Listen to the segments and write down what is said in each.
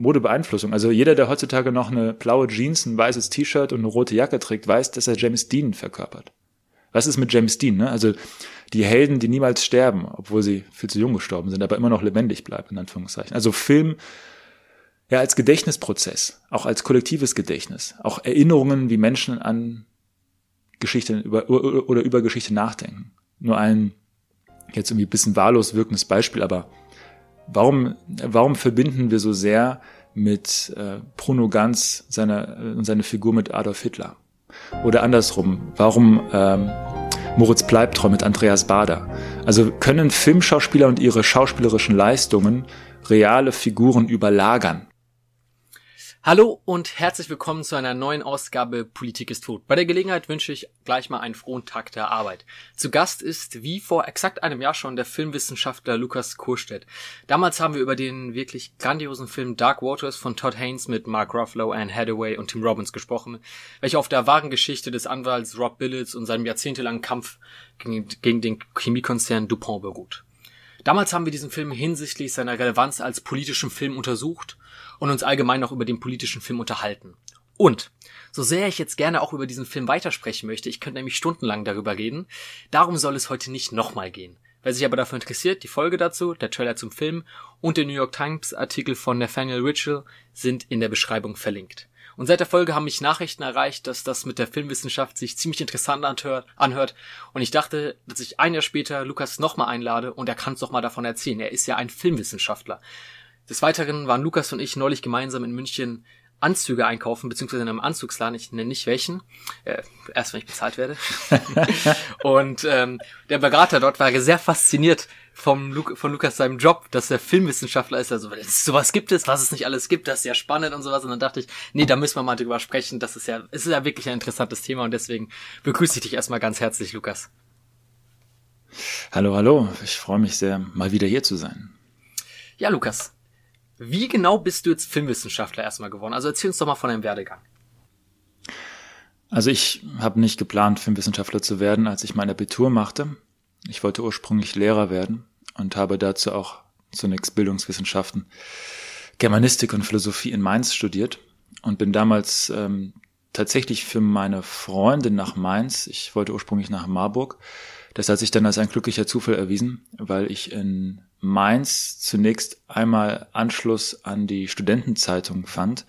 Modebeeinflussung. Also jeder, der heutzutage noch eine blaue Jeans, ein weißes T-Shirt und eine rote Jacke trägt, weiß, dass er James Dean verkörpert. Was ist mit James Dean? Ne? Also die Helden, die niemals sterben, obwohl sie viel zu jung gestorben sind, aber immer noch lebendig bleiben, in Anführungszeichen. Also Film ja als Gedächtnisprozess, auch als kollektives Gedächtnis, auch Erinnerungen, wie Menschen an Geschichte über, oder über Geschichte nachdenken. Nur ein jetzt irgendwie ein bisschen wahllos wirkendes Beispiel, aber warum, warum verbinden wir so sehr mit äh, Bruno Ganz seine, äh, seine Figur mit Adolf Hitler? Oder andersrum, warum ähm, Moritz Bleibtreu mit Andreas Bader? Also können Filmschauspieler und ihre schauspielerischen Leistungen reale Figuren überlagern? Hallo und herzlich willkommen zu einer neuen Ausgabe Politik ist tot. Bei der Gelegenheit wünsche ich gleich mal einen frohen Tag der Arbeit. Zu Gast ist, wie vor exakt einem Jahr schon, der Filmwissenschaftler Lukas Kurstedt. Damals haben wir über den wirklich grandiosen Film Dark Waters von Todd Haynes mit Mark Ruffalo, Anne Hathaway und Tim Robbins gesprochen, welcher auf der wahren Geschichte des Anwalts Rob Billets und seinem jahrzehntelangen Kampf gegen, den Chemiekonzern DuPont beruht. Damals haben wir diesen Film hinsichtlich seiner Relevanz als politischen Film untersucht und uns allgemein noch über den politischen Film unterhalten. Und so sehr ich jetzt gerne auch über diesen Film weitersprechen möchte, ich könnte nämlich stundenlang darüber reden, darum soll es heute nicht nochmal gehen. Wer sich aber dafür interessiert, die Folge dazu, der Trailer zum Film und der New York Times Artikel von Nathaniel Richel sind in der Beschreibung verlinkt. Und seit der Folge haben mich Nachrichten erreicht, dass das mit der Filmwissenschaft sich ziemlich interessant anhört. Und ich dachte, dass ich ein Jahr später Lukas nochmal einlade und er kann es doch mal davon erzählen. Er ist ja ein Filmwissenschaftler. Des Weiteren waren Lukas und ich neulich gemeinsam in München Anzüge einkaufen, beziehungsweise in einem Anzugsladen, ich nenne nicht welchen, äh, erst wenn ich bezahlt werde. und ähm, der Berater dort war sehr fasziniert vom Lu von Lukas seinem Job, dass er Filmwissenschaftler ist. Also sowas gibt es, was es nicht alles gibt, das ist ja spannend und sowas. Und dann dachte ich, nee, da müssen wir mal drüber sprechen. Das ist ja, es ist ja wirklich ein interessantes Thema und deswegen begrüße ich dich erstmal ganz herzlich, Lukas. Hallo, hallo. Ich freue mich sehr, mal wieder hier zu sein. Ja, Lukas, wie genau bist du jetzt Filmwissenschaftler erstmal geworden? Also erzähl uns doch mal von deinem Werdegang. Also ich habe nicht geplant, Filmwissenschaftler zu werden, als ich mein Abitur machte. Ich wollte ursprünglich Lehrer werden und habe dazu auch zunächst Bildungswissenschaften, Germanistik und Philosophie in Mainz studiert und bin damals ähm, tatsächlich für meine Freundin nach Mainz, ich wollte ursprünglich nach Marburg, das hat sich dann als ein glücklicher Zufall erwiesen, weil ich in Mainz zunächst einmal Anschluss an die Studentenzeitung fand,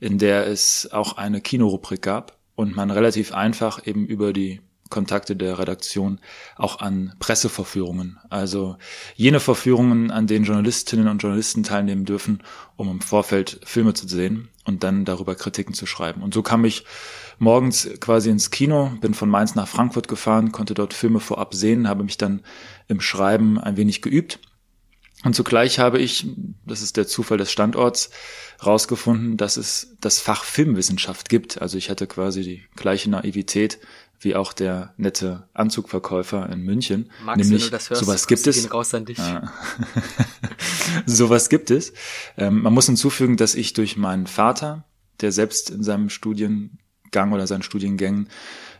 in der es auch eine Kinorubrik gab und man relativ einfach eben über die Kontakte der Redaktion auch an Presseverführungen, also jene Verführungen, an denen Journalistinnen und Journalisten teilnehmen dürfen, um im Vorfeld Filme zu sehen und dann darüber Kritiken zu schreiben. Und so kam ich morgens quasi ins Kino, bin von Mainz nach Frankfurt gefahren, konnte dort Filme vorab sehen, habe mich dann im Schreiben ein wenig geübt und zugleich habe ich, das ist der Zufall des Standorts, rausgefunden, dass es das Fach Filmwissenschaft gibt. Also ich hatte quasi die gleiche Naivität wie auch der nette Anzugverkäufer in München. Max, nämlich, wenn du das hörst, sowas gibt es. Raus an dich. sowas gibt es. Ähm, man muss hinzufügen, dass ich durch meinen Vater, der selbst in seinem Studiengang oder seinen Studiengängen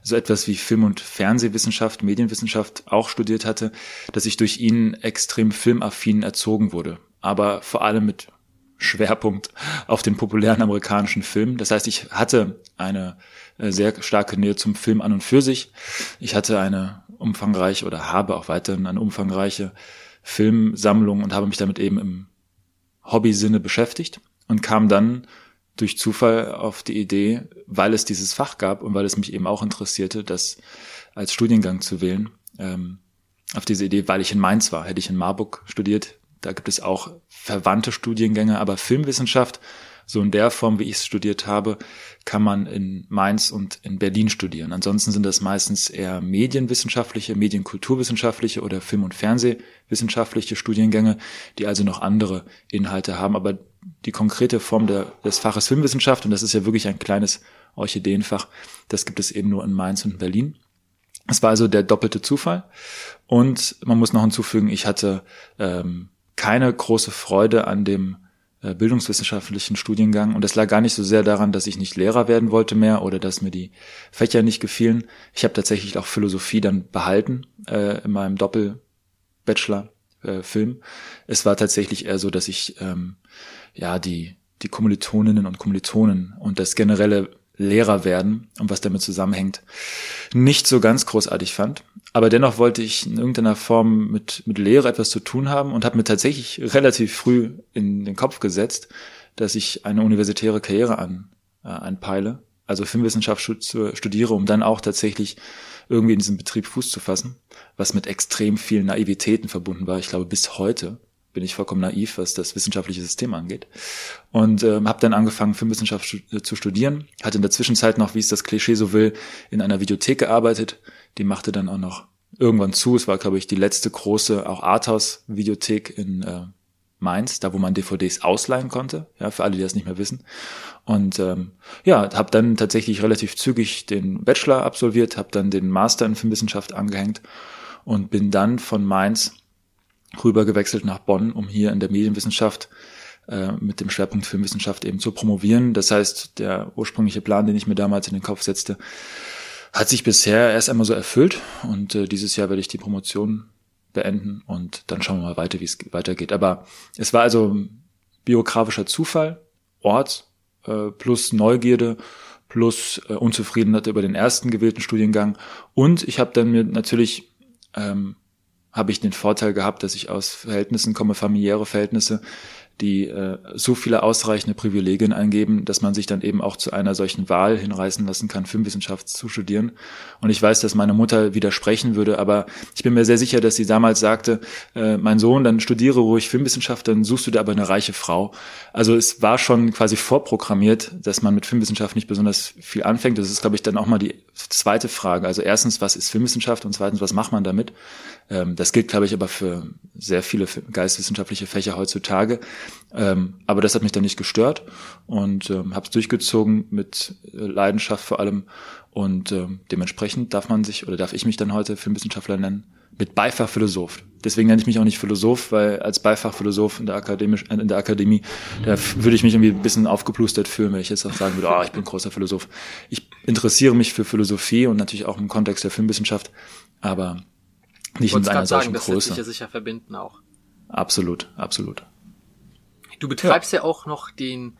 so etwas wie Film- und Fernsehwissenschaft, Medienwissenschaft auch studiert hatte, dass ich durch ihn extrem filmaffin erzogen wurde. Aber vor allem mit Schwerpunkt auf den populären amerikanischen Film. Das heißt, ich hatte eine äh, sehr starke Nähe zum Film an und für sich. Ich hatte eine umfangreiche oder habe auch weiterhin eine umfangreiche Filmsammlung und habe mich damit eben im Hobby-Sinne beschäftigt und kam dann durch Zufall auf die Idee, weil es dieses Fach gab und weil es mich eben auch interessierte, das als Studiengang zu wählen, ähm, auf diese Idee, weil ich in Mainz war. Hätte ich in Marburg studiert, da gibt es auch verwandte Studiengänge, aber Filmwissenschaft, so in der Form, wie ich es studiert habe, kann man in Mainz und in Berlin studieren. Ansonsten sind das meistens eher medienwissenschaftliche, medienkulturwissenschaftliche oder Film- und Fernsehwissenschaftliche Studiengänge, die also noch andere Inhalte haben. Aber die konkrete Form der, des Faches Filmwissenschaft, und das ist ja wirklich ein kleines Orchideenfach, das gibt es eben nur in Mainz und in Berlin. Es war also der doppelte Zufall. Und man muss noch hinzufügen, ich hatte ähm, keine große Freude an dem äh, bildungswissenschaftlichen Studiengang. Und das lag gar nicht so sehr daran, dass ich nicht Lehrer werden wollte mehr oder dass mir die Fächer nicht gefielen. Ich habe tatsächlich auch Philosophie dann behalten äh, in meinem Doppel-Bachelor. Äh. Es war tatsächlich eher so, dass ich ähm, ja die die Kommilitoninnen und Kommilitonen und das generelle Lehrer werden und was damit zusammenhängt, nicht so ganz großartig fand. Aber dennoch wollte ich in irgendeiner Form mit, mit Lehre etwas zu tun haben und habe mir tatsächlich relativ früh in den Kopf gesetzt, dass ich eine universitäre Karriere an, äh, anpeile, also Filmwissenschaft studiere, um dann auch tatsächlich irgendwie in diesem Betrieb Fuß zu fassen, was mit extrem vielen Naivitäten verbunden war. Ich glaube, bis heute bin ich vollkommen naiv, was das wissenschaftliche System angeht. Und ähm, habe dann angefangen, Filmwissenschaft zu studieren. Hatte in der Zwischenzeit noch, wie es das Klischee so will, in einer Videothek gearbeitet. Die machte dann auch noch irgendwann zu. Es war, glaube ich, die letzte große, auch Arthouse-Videothek in äh, Mainz, da wo man DVDs ausleihen konnte, ja, für alle, die das nicht mehr wissen. Und ähm, ja, habe dann tatsächlich relativ zügig den Bachelor absolviert, habe dann den Master in Filmwissenschaft angehängt und bin dann von Mainz rüber gewechselt nach Bonn, um hier in der Medienwissenschaft äh, mit dem Schwerpunkt Filmwissenschaft eben zu promovieren. Das heißt, der ursprüngliche Plan, den ich mir damals in den Kopf setzte, hat sich bisher erst einmal so erfüllt und äh, dieses Jahr werde ich die Promotion beenden und dann schauen wir mal weiter, wie es weitergeht. Aber es war also biografischer Zufall, Ort äh, plus Neugierde plus äh, Unzufriedenheit über den ersten gewählten Studiengang und ich habe dann mir natürlich ähm, habe ich den Vorteil gehabt, dass ich aus Verhältnissen komme, familiäre Verhältnisse, die äh, so viele ausreichende Privilegien eingeben, dass man sich dann eben auch zu einer solchen Wahl hinreißen lassen kann, Filmwissenschaft zu studieren. Und ich weiß, dass meine Mutter widersprechen würde, aber ich bin mir sehr sicher, dass sie damals sagte, äh, mein Sohn, dann studiere ruhig Filmwissenschaft, dann suchst du dir aber eine reiche Frau. Also es war schon quasi vorprogrammiert, dass man mit Filmwissenschaft nicht besonders viel anfängt. Das ist, glaube ich, dann auch mal die zweite Frage. Also erstens, was ist Filmwissenschaft und zweitens, was macht man damit? Ähm, das gilt, glaube ich, aber für sehr viele geistwissenschaftliche Fächer heutzutage. Ähm, aber das hat mich dann nicht gestört und ähm, habe es durchgezogen mit äh, Leidenschaft vor allem. Und ähm, dementsprechend darf man sich oder darf ich mich dann heute Filmwissenschaftler nennen mit Beifach Philosoph. Deswegen nenne ich mich auch nicht Philosoph, weil als Beifach Philosoph in der, Akademisch, in der Akademie, da würde ich mich irgendwie ein bisschen aufgeplustert fühlen, wenn ich jetzt auch sagen würde, oh, ich bin großer Philosoph. Ich interessiere mich für Philosophie und natürlich auch im Kontext der Filmwissenschaft, aber nicht in einer solchen sagen, Größe. Das lässt sich ja sicher verbinden auch. Absolut, absolut. Du betreibst ja, ja auch noch den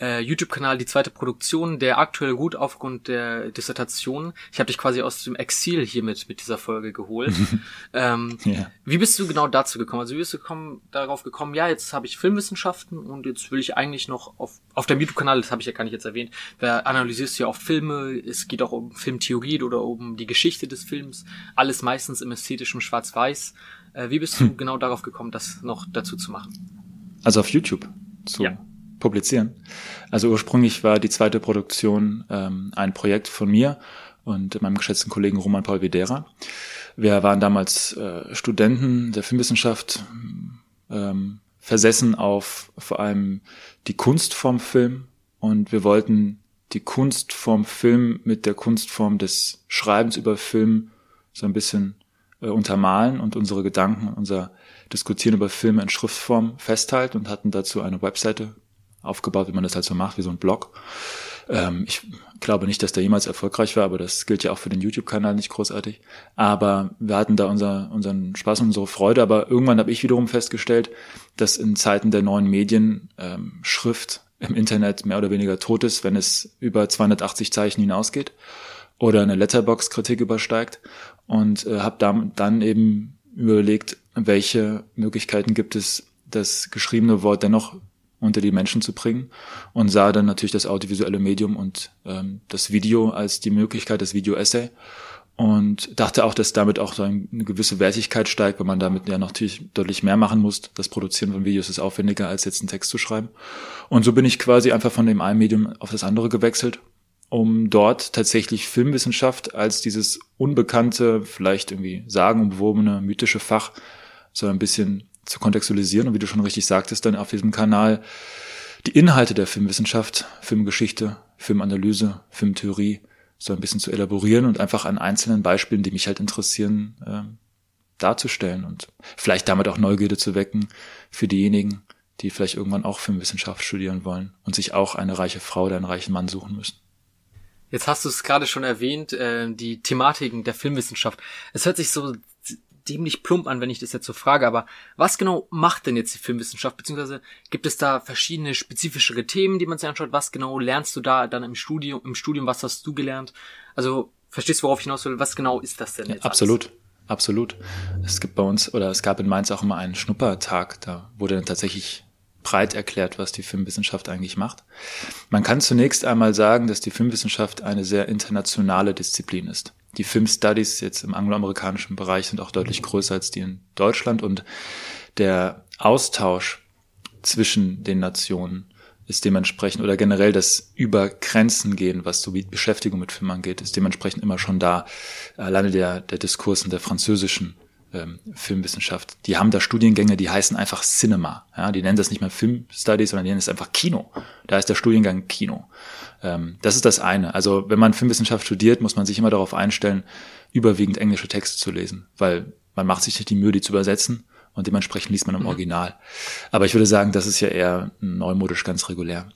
äh, YouTube-Kanal Die zweite Produktion, der aktuell gut aufgrund der Dissertation. Ich habe dich quasi aus dem Exil hiermit mit dieser Folge geholt. ähm, ja. Wie bist du genau dazu gekommen? Also wie bist du gekommen, darauf gekommen, ja, jetzt habe ich Filmwissenschaften und jetzt will ich eigentlich noch auf, auf dem YouTube-Kanal, das habe ich ja gar nicht jetzt erwähnt, da analysierst du ja auch Filme, es geht auch um Filmtheorie oder um die Geschichte des Films, alles meistens im ästhetischen Schwarz-Weiß. Äh, wie bist du genau darauf gekommen, das noch dazu zu machen? Also auf YouTube zu ja. publizieren. Also ursprünglich war die zweite Produktion ähm, ein Projekt von mir und meinem geschätzten Kollegen Roman Paul Videra. Wir waren damals äh, Studenten der Filmwissenschaft, ähm, versessen auf vor allem die Kunstform Film und wir wollten die Kunstform Film mit der Kunstform des Schreibens über Film so ein bisschen äh, untermalen und unsere Gedanken, unser Diskutieren über Filme in Schriftform festhalten und hatten dazu eine Webseite aufgebaut, wie man das halt so macht, wie so ein Blog. Ähm, ich glaube nicht, dass der jemals erfolgreich war, aber das gilt ja auch für den YouTube-Kanal nicht großartig. Aber wir hatten da unser, unseren Spaß und unsere Freude. Aber irgendwann habe ich wiederum festgestellt, dass in Zeiten der neuen Medien ähm, Schrift im Internet mehr oder weniger tot ist, wenn es über 280 Zeichen hinausgeht oder eine Letterbox-Kritik übersteigt. Und äh, habe dann, dann eben überlegt, welche Möglichkeiten gibt es, das geschriebene Wort dennoch unter die Menschen zu bringen und sah dann natürlich das audiovisuelle Medium und ähm, das Video als die Möglichkeit, das Video-Essay und dachte auch, dass damit auch so eine gewisse Wertigkeit steigt, weil man damit ja natürlich deutlich mehr machen muss. Das Produzieren von Videos ist aufwendiger, als jetzt einen Text zu schreiben. Und so bin ich quasi einfach von dem einen Medium auf das andere gewechselt, um dort tatsächlich Filmwissenschaft als dieses unbekannte, vielleicht irgendwie sagenumwobene, mythische Fach so ein bisschen zu kontextualisieren und wie du schon richtig sagtest, dann auf diesem Kanal die Inhalte der Filmwissenschaft, Filmgeschichte, Filmanalyse, Filmtheorie so ein bisschen zu elaborieren und einfach an einzelnen Beispielen, die mich halt interessieren, äh, darzustellen und vielleicht damit auch Neugierde zu wecken für diejenigen, die vielleicht irgendwann auch Filmwissenschaft studieren wollen und sich auch eine reiche Frau oder einen reichen Mann suchen müssen. Jetzt hast du es gerade schon erwähnt, äh, die Thematiken der Filmwissenschaft. Es hört sich so dämlich plump an, wenn ich das jetzt so frage, aber was genau macht denn jetzt die Filmwissenschaft? Beziehungsweise gibt es da verschiedene spezifischere Themen, die man sich anschaut? Was genau lernst du da dann im Studium? Im Studium, was hast du gelernt? Also, verstehst du, worauf ich hinaus will? Was genau ist das denn jetzt? Ja, absolut. Alles? Absolut. Es gibt bei uns, oder es gab in Mainz auch immer einen Schnuppertag, da wurde dann tatsächlich breit erklärt, was die Filmwissenschaft eigentlich macht. Man kann zunächst einmal sagen, dass die Filmwissenschaft eine sehr internationale Disziplin ist. Die Filmstudies jetzt im angloamerikanischen Bereich sind auch deutlich größer als die in Deutschland und der Austausch zwischen den Nationen ist dementsprechend oder generell das über Grenzen gehen, was so wie Beschäftigung mit Film angeht, ist dementsprechend immer schon da. Alleine der, der Diskurs in der französischen ähm, Filmwissenschaft. Die haben da Studiengänge, die heißen einfach Cinema. Ja, die nennen das nicht mehr Filmstudies, sondern die nennen es einfach Kino. Da ist der Studiengang Kino. Ähm, das ist das eine. Also wenn man Filmwissenschaft studiert, muss man sich immer darauf einstellen, überwiegend englische Texte zu lesen, weil man macht sich nicht die Mühe, die zu übersetzen und dementsprechend liest man im mhm. Original. Aber ich würde sagen, das ist ja eher neumodisch ganz regulär.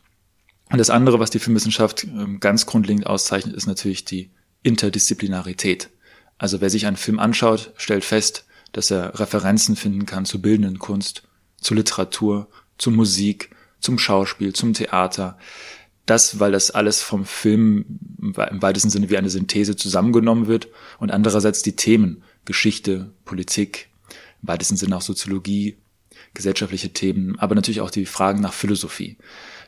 Und das andere, was die Filmwissenschaft ähm, ganz grundlegend auszeichnet, ist natürlich die Interdisziplinarität. Also wer sich einen Film anschaut, stellt fest, dass er Referenzen finden kann zur bildenden Kunst, zur Literatur, zur Musik, zum Schauspiel, zum Theater. Das, weil das alles vom Film im weitesten Sinne wie eine Synthese zusammengenommen wird und andererseits die Themen Geschichte, Politik, im weitesten Sinne auch Soziologie, gesellschaftliche Themen, aber natürlich auch die Fragen nach Philosophie.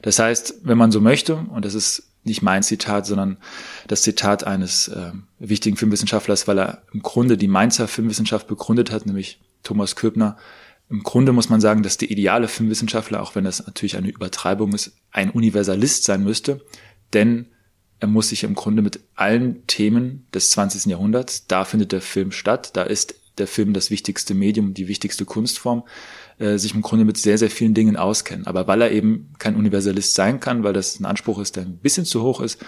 Das heißt, wenn man so möchte, und das ist nicht mein Zitat, sondern das Zitat eines äh, wichtigen Filmwissenschaftlers, weil er im Grunde die Mainzer Filmwissenschaft begründet hat, nämlich Thomas Köbner. Im Grunde muss man sagen, dass der ideale Filmwissenschaftler, auch wenn das natürlich eine Übertreibung ist, ein Universalist sein müsste, denn er muss sich im Grunde mit allen Themen des 20. Jahrhunderts, da findet der Film statt, da ist der Film das wichtigste Medium, die wichtigste Kunstform, äh, sich im Grunde mit sehr, sehr vielen Dingen auskennen. Aber weil er eben kein Universalist sein kann, weil das ein Anspruch ist, der ein bisschen zu hoch ist,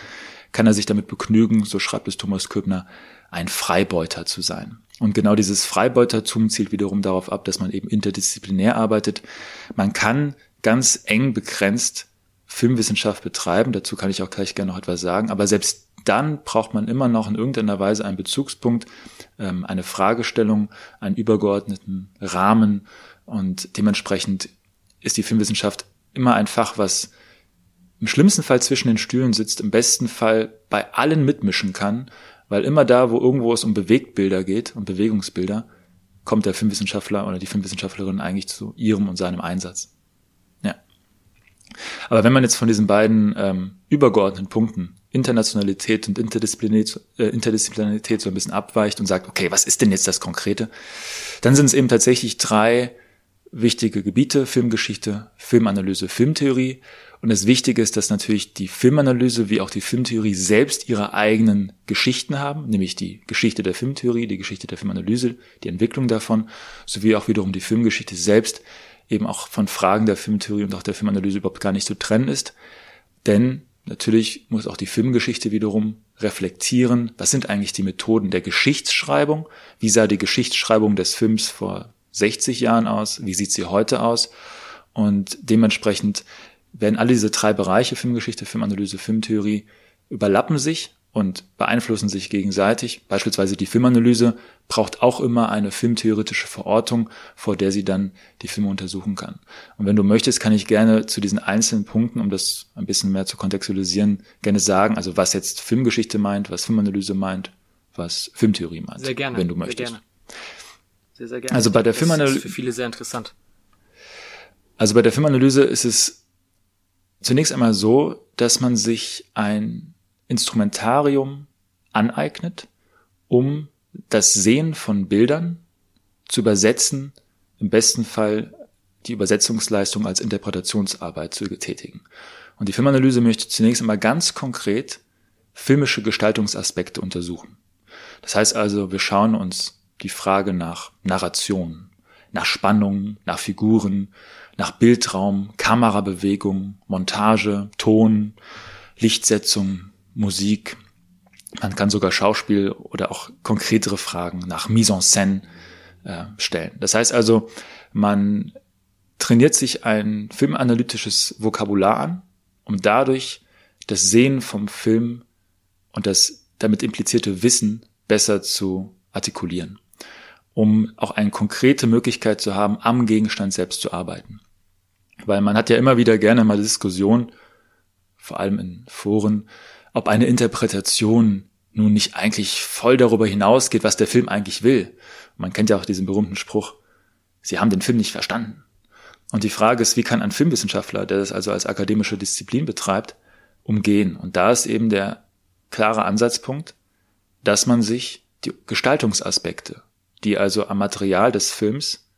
kann er sich damit begnügen, so schreibt es Thomas Köbner, ein Freibeuter zu sein. Und genau dieses Freibeutertum zielt wiederum darauf ab, dass man eben interdisziplinär arbeitet. Man kann ganz eng begrenzt Filmwissenschaft betreiben, dazu kann ich auch gleich gerne noch etwas sagen, aber selbst dann braucht man immer noch in irgendeiner Weise einen Bezugspunkt, ähm, eine Fragestellung, einen übergeordneten Rahmen, und dementsprechend ist die Filmwissenschaft immer ein Fach, was im schlimmsten Fall zwischen den Stühlen sitzt, im besten Fall bei allen mitmischen kann, weil immer da, wo irgendwo es um Bewegtbilder geht, um Bewegungsbilder, kommt der Filmwissenschaftler oder die Filmwissenschaftlerin eigentlich zu ihrem und seinem Einsatz. Ja. Aber wenn man jetzt von diesen beiden ähm, übergeordneten Punkten Internationalität und Interdisziplinarität, äh, Interdisziplinarität so ein bisschen abweicht und sagt, okay, was ist denn jetzt das Konkrete? Dann sind es eben tatsächlich drei wichtige Gebiete, Filmgeschichte, Filmanalyse, Filmtheorie. Und das Wichtige ist, dass natürlich die Filmanalyse wie auch die Filmtheorie selbst ihre eigenen Geschichten haben, nämlich die Geschichte der Filmtheorie, die Geschichte der Filmanalyse, die Entwicklung davon, sowie auch wiederum die Filmgeschichte selbst eben auch von Fragen der Filmtheorie und auch der Filmanalyse überhaupt gar nicht zu trennen ist. Denn natürlich muss auch die Filmgeschichte wiederum reflektieren, was sind eigentlich die Methoden der Geschichtsschreibung, wie sah die Geschichtsschreibung des Films vor 60 Jahren aus, wie sieht sie heute aus? Und dementsprechend werden alle diese drei Bereiche Filmgeschichte, Filmanalyse, Filmtheorie überlappen sich und beeinflussen sich gegenseitig. Beispielsweise die Filmanalyse braucht auch immer eine filmtheoretische Verortung, vor der sie dann die Filme untersuchen kann. Und wenn du möchtest, kann ich gerne zu diesen einzelnen Punkten, um das ein bisschen mehr zu kontextualisieren, gerne sagen, also was jetzt Filmgeschichte meint, was Filmanalyse meint, was Filmtheorie meint. Sehr gerne. Wenn du möchtest. Sehr gerne. Sehr, sehr gerne. Also bei der Filmanalyse. Das ist für viele sehr interessant. Also bei der Filmanalyse ist es zunächst einmal so, dass man sich ein Instrumentarium aneignet, um das Sehen von Bildern zu übersetzen, im besten Fall die Übersetzungsleistung als Interpretationsarbeit zu tätigen. Und die Filmanalyse möchte zunächst einmal ganz konkret filmische Gestaltungsaspekte untersuchen. Das heißt also, wir schauen uns die Frage nach Narration, nach Spannung, nach Figuren, nach Bildraum, Kamerabewegung, Montage, Ton, Lichtsetzung, Musik. Man kann sogar Schauspiel oder auch konkretere Fragen nach Mise en scène äh, stellen. Das heißt also, man trainiert sich ein filmanalytisches Vokabular an, um dadurch das Sehen vom Film und das damit implizierte Wissen besser zu artikulieren. um auch eine konkrete Möglichkeit zu haben, am Gegenstand selbst zu arbeiten. Weil man hat ja immer wieder gerne mal Diskussion, vor allem in Foren, ob eine Interpretation nun nicht eigentlich voll darüber hinausgeht, was der Film eigentlich will. Man kennt ja auch diesen berühmten Spruch, Sie haben den Film nicht verstanden. Und die Frage ist, wie kann ein Filmwissenschaftler, der das also als akademische Disziplin betreibt, umgehen? Und da ist eben der klare Ansatzpunkt, dass man sich die Gestaltungsaspekte, die also am Material des Films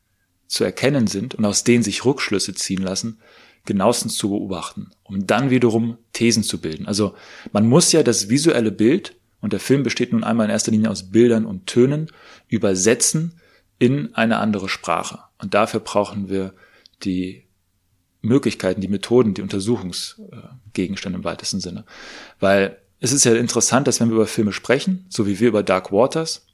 zu erkennen sind und aus denen sich Rückschlüsse ziehen lassen, genauestens zu beobachten, um dann wiederum Thesen zu bilden. Also man muss ja das visuelle Bild, und der Film besteht nun einmal in erster Linie aus Bildern und Tönen, übersetzen in eine andere Sprache. Und dafür brauchen wir die Möglichkeiten, die Methoden, die Untersuchungsgegenstände im weitesten Sinne. Weil es ist ja interessant, dass wenn wir über Filme sprechen, so wie wir über Dark Waters,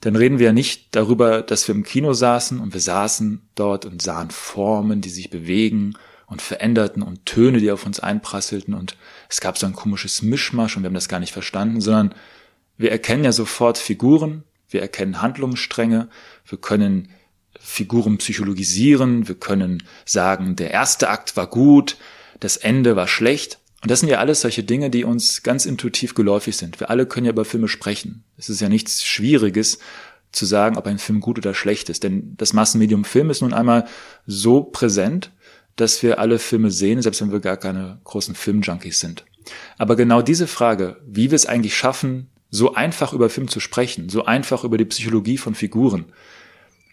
dann reden wir ja nicht darüber, dass wir im Kino saßen und wir saßen dort und sahen Formen, die sich bewegen und veränderten und Töne, die auf uns einprasselten und es gab so ein komisches Mischmasch und wir haben das gar nicht verstanden, sondern wir erkennen ja sofort Figuren, wir erkennen Handlungsstränge, wir können Figuren psychologisieren, wir können sagen, der erste Akt war gut, das Ende war schlecht. Und das sind ja alles solche Dinge, die uns ganz intuitiv geläufig sind. Wir alle können ja über Filme sprechen. Es ist ja nichts Schwieriges zu sagen, ob ein Film gut oder schlecht ist. Denn das Massenmedium Film ist nun einmal so präsent, dass wir alle Filme sehen, selbst wenn wir gar keine großen Filmjunkies sind. Aber genau diese Frage, wie wir es eigentlich schaffen, so einfach über Film zu sprechen, so einfach über die Psychologie von Figuren.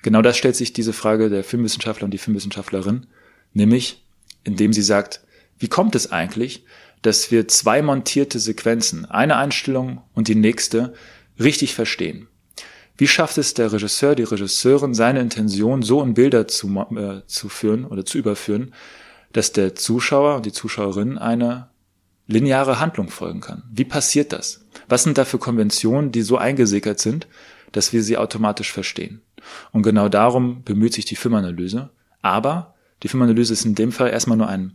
Genau das stellt sich diese Frage der Filmwissenschaftler und die Filmwissenschaftlerin, nämlich indem sie sagt, wie kommt es eigentlich, dass wir zwei montierte Sequenzen, eine Einstellung und die nächste, richtig verstehen? Wie schafft es der Regisseur, die Regisseurin, seine Intention so in Bilder zu, äh, zu führen oder zu überführen, dass der Zuschauer und die Zuschauerin eine lineare Handlung folgen kann? Wie passiert das? Was sind da für Konventionen, die so eingesickert sind, dass wir sie automatisch verstehen? Und genau darum bemüht sich die Filmanalyse. Aber die Filmanalyse ist in dem Fall erstmal nur ein,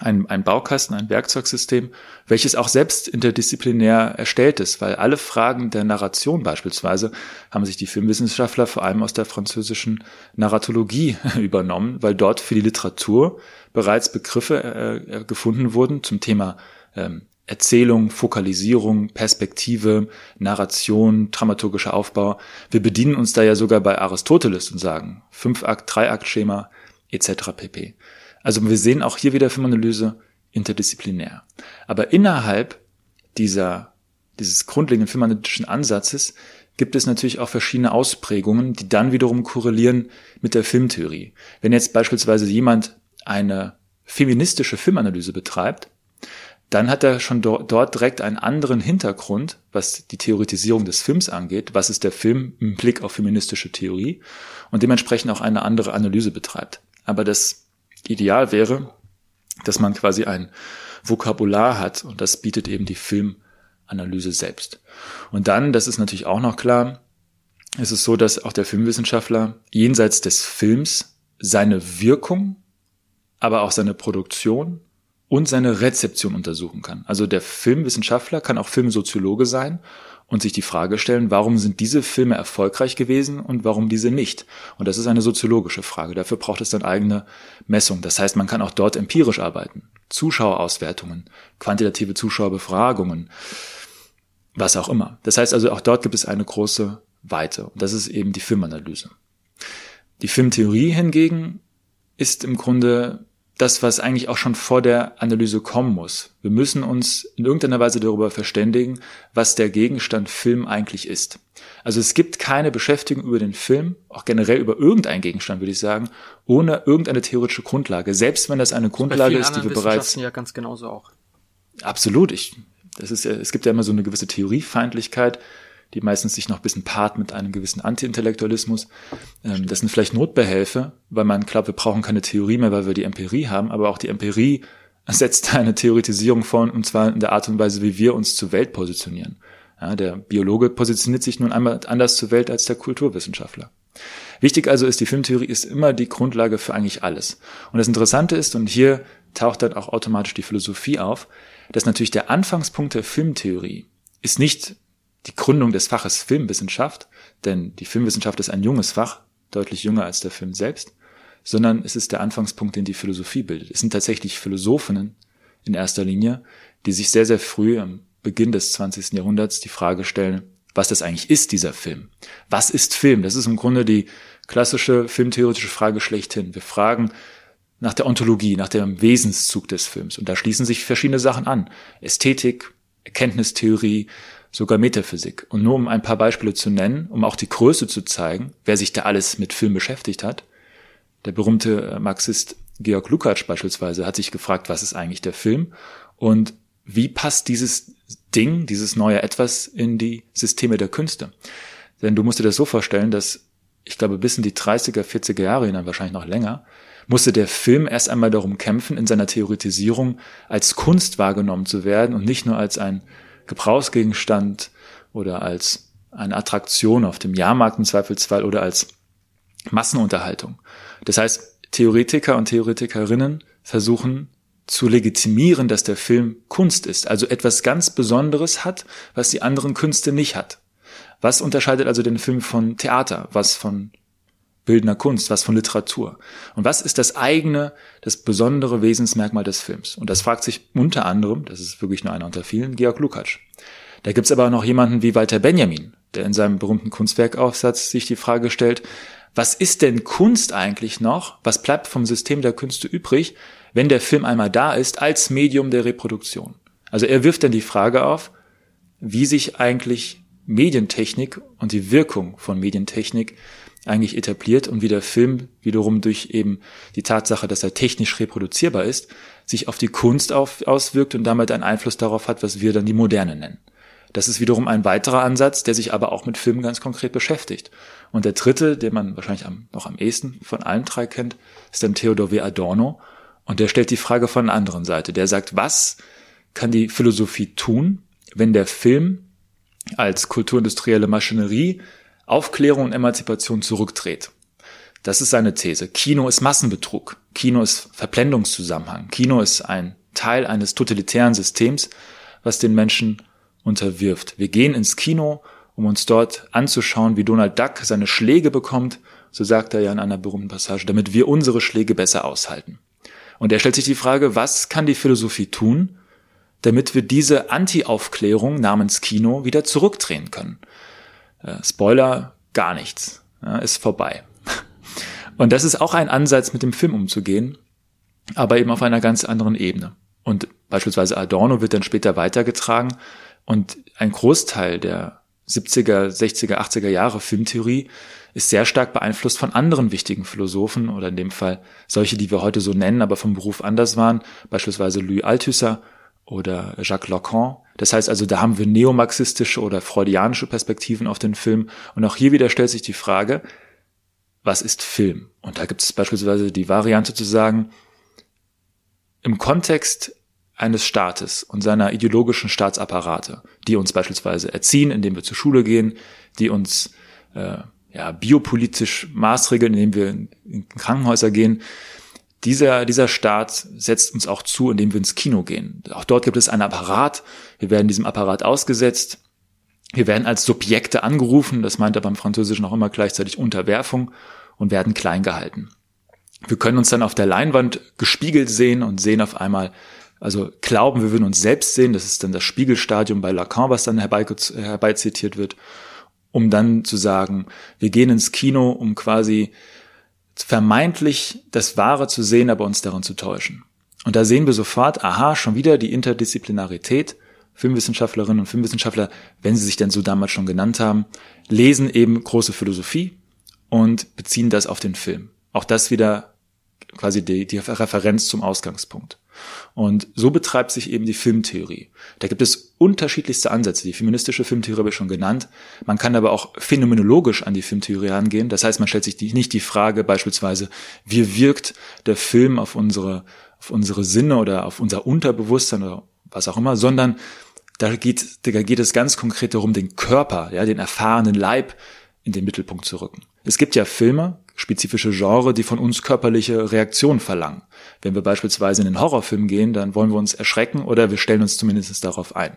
ein, ein Baukasten, ein Werkzeugsystem, welches auch selbst interdisziplinär erstellt ist, weil alle Fragen der Narration beispielsweise haben sich die Filmwissenschaftler vor allem aus der französischen Narratologie übernommen, weil dort für die Literatur bereits Begriffe äh, gefunden wurden zum Thema ähm, Erzählung, Fokalisierung, Perspektive, Narration, dramaturgischer Aufbau. Wir bedienen uns da ja sogar bei Aristoteles und sagen Fünf-Akt, Drei-Akt-Schema etc. pp. Also wir sehen auch hier wieder Filmanalyse interdisziplinär. Aber innerhalb dieser, dieses grundlegenden filmanalytischen Ansatzes gibt es natürlich auch verschiedene Ausprägungen, die dann wiederum korrelieren mit der Filmtheorie. Wenn jetzt beispielsweise jemand eine feministische Filmanalyse betreibt, dann hat er schon do dort direkt einen anderen Hintergrund, was die Theoretisierung des Films angeht. Was ist der Film im Blick auf feministische Theorie? Und dementsprechend auch eine andere Analyse betreibt. Aber das Ideal wäre, dass man quasi ein Vokabular hat und das bietet eben die Filmanalyse selbst. Und dann, das ist natürlich auch noch klar, ist es so, dass auch der Filmwissenschaftler jenseits des Films seine Wirkung, aber auch seine Produktion und seine Rezeption untersuchen kann. Also der Filmwissenschaftler kann auch Filmsoziologe sein und sich die Frage stellen, warum sind diese Filme erfolgreich gewesen und warum diese nicht? Und das ist eine soziologische Frage. Dafür braucht es dann eigene Messung. Das heißt, man kann auch dort empirisch arbeiten. Zuschauerauswertungen, quantitative Zuschauerbefragungen, was auch immer. Das heißt also, auch dort gibt es eine große Weite. Und das ist eben die Filmanalyse. Die Filmtheorie hingegen ist im Grunde das, was eigentlich auch schon vor der Analyse kommen muss. Wir müssen uns in irgendeiner Weise darüber verständigen, was der Gegenstand Film eigentlich ist. Also es gibt keine Beschäftigung über den Film, auch generell über irgendeinen Gegenstand, würde ich sagen, ohne irgendeine theoretische Grundlage. Selbst wenn das eine Grundlage ist, die wir bereits. ja ganz genauso auch. Absolut. Ich, das ist es gibt ja immer so eine gewisse Theoriefeindlichkeit die meistens sich noch ein bisschen paart mit einem gewissen Anti-Intellektualismus. Ähm, das sind vielleicht Notbehelfe, weil man glaubt, wir brauchen keine Theorie mehr, weil wir die Empirie haben, aber auch die Empirie setzt eine Theoretisierung vor, und zwar in der Art und Weise, wie wir uns zur Welt positionieren. Ja, der Biologe positioniert sich nun einmal anders zur Welt als der Kulturwissenschaftler. Wichtig also ist, die Filmtheorie ist immer die Grundlage für eigentlich alles. Und das Interessante ist, und hier taucht dann auch automatisch die Philosophie auf, dass natürlich der Anfangspunkt der Filmtheorie ist nicht die Gründung des Faches Filmwissenschaft, denn die Filmwissenschaft ist ein junges Fach, deutlich jünger als der Film selbst, sondern es ist der Anfangspunkt, den die Philosophie bildet. Es sind tatsächlich Philosophinnen in erster Linie, die sich sehr, sehr früh am Beginn des 20. Jahrhunderts die Frage stellen, was das eigentlich ist, dieser Film. Was ist Film? Das ist im Grunde die klassische filmtheoretische Frage schlechthin. Wir fragen nach der Ontologie, nach dem Wesenszug des Films. Und da schließen sich verschiedene Sachen an. Ästhetik, Erkenntnistheorie, sogar Metaphysik. Und nur um ein paar Beispiele zu nennen, um auch die Größe zu zeigen, wer sich da alles mit Film beschäftigt hat. Der berühmte äh, Marxist Georg Lukács beispielsweise hat sich gefragt, was ist eigentlich der Film und wie passt dieses Ding, dieses neue Etwas in die Systeme der Künste? Denn du musst dir das so vorstellen, dass ich glaube bis in die 30er, 40er Jahre hinein, wahrscheinlich noch länger, musste der Film erst einmal darum kämpfen, in seiner Theoretisierung als Kunst wahrgenommen zu werden und nicht nur als ein Gebrauchsgegenstand oder als eine Attraktion auf dem Jahrmarkt im Zweifelsfall oder als Massenunterhaltung. Das heißt, Theoretiker und Theoretikerinnen versuchen zu legitimieren, dass der Film Kunst ist, also etwas ganz Besonderes hat, was die anderen Künste nicht hat. Was unterscheidet also den Film von Theater, was von bildender Kunst, was von Literatur? Und was ist das eigene, das besondere Wesensmerkmal des Films? Und das fragt sich unter anderem, das ist wirklich nur einer unter vielen, Georg Lukács. Da gibt's aber noch jemanden wie Walter Benjamin, der in seinem berühmten Kunstwerkaufsatz sich die Frage stellt, was ist denn Kunst eigentlich noch? Was bleibt vom System der Künste übrig, wenn der Film einmal da ist, als Medium der Reproduktion? Also er wirft dann die Frage auf, wie sich eigentlich Medientechnik und die Wirkung von Medientechnik eigentlich etabliert und wie der Film wiederum durch eben die Tatsache, dass er technisch reproduzierbar ist, sich auf die Kunst auf, auswirkt und damit einen Einfluss darauf hat, was wir dann die Moderne nennen. Das ist wiederum ein weiterer Ansatz, der sich aber auch mit Filmen ganz konkret beschäftigt. Und der dritte, den man wahrscheinlich am, noch am ehesten von allen drei kennt, ist dann Theodor W. Adorno. Und der stellt die Frage von der anderen Seite. Der sagt, was kann die Philosophie tun, wenn der Film als kulturindustrielle Maschinerie Aufklärung und Emanzipation zurückdreht? Das ist seine These. Kino ist Massenbetrug. Kino ist Verblendungszusammenhang. Kino ist ein Teil eines totalitären Systems, was den Menschen unterwirft. Wir gehen ins Kino, um uns dort anzuschauen, wie Donald Duck seine Schläge bekommt, so sagt er ja in einer berühmten Passage, damit wir unsere Schläge besser aushalten. Und er stellt sich die Frage, was kann die Philosophie tun, damit wir diese Anti-Aufklärung namens Kino wieder zurückdrehen können? Äh, Spoiler, gar nichts. Ja, ist vorbei. Und das ist auch ein Ansatz, mit dem Film umzugehen, aber eben auf einer ganz anderen Ebene. Und beispielsweise Adorno wird dann später weitergetragen und ein Großteil der 70er, 60er, 80er Jahre Filmtheorie ist sehr stark beeinflusst von anderen wichtigen Philosophen oder in dem Fall solche, die wir heute so nennen, aber vom Beruf anders waren, beispielsweise Louis Althusser oder Jacques Lacan. Das heißt also, da haben wir neomarxistische oder freudianische Perspektiven auf den Film. Und auch hier wieder stellt sich die Frage, was ist Film? Und da gibt es beispielsweise die Variante zu sagen, im Kontext eines Staates und seiner ideologischen Staatsapparate, die uns beispielsweise erziehen, indem wir zur Schule gehen, die uns äh, ja, biopolitisch maßregeln, indem wir in, in Krankenhäuser gehen. Dieser, dieser Staat setzt uns auch zu, indem wir ins Kino gehen. Auch dort gibt es einen Apparat. Wir werden diesem Apparat ausgesetzt. Wir werden als Subjekte angerufen. Das meint er beim Französischen auch immer gleichzeitig Unterwerfung und werden klein gehalten. Wir können uns dann auf der Leinwand gespiegelt sehen und sehen auf einmal also glauben, wir würden uns selbst sehen, das ist dann das Spiegelstadium bei Lacan, was dann herbeizitiert wird, um dann zu sagen, wir gehen ins Kino, um quasi vermeintlich das Wahre zu sehen, aber uns darin zu täuschen. Und da sehen wir sofort, aha, schon wieder die Interdisziplinarität. Filmwissenschaftlerinnen und Filmwissenschaftler, wenn sie sich denn so damals schon genannt haben, lesen eben große Philosophie und beziehen das auf den Film. Auch das wieder quasi die, die Referenz zum Ausgangspunkt. Und so betreibt sich eben die Filmtheorie. Da gibt es unterschiedlichste Ansätze. Die feministische Filmtheorie habe ich schon genannt. Man kann aber auch phänomenologisch an die Filmtheorie angehen. Das heißt, man stellt sich nicht die Frage beispielsweise, wie wirkt der Film auf unsere, auf unsere Sinne oder auf unser Unterbewusstsein oder was auch immer, sondern da geht, da geht es ganz konkret darum, den Körper, ja, den erfahrenen Leib in den Mittelpunkt zu rücken. Es gibt ja Filme, spezifische Genre, die von uns körperliche Reaktionen verlangen. Wenn wir beispielsweise in den Horrorfilm gehen, dann wollen wir uns erschrecken oder wir stellen uns zumindest darauf ein.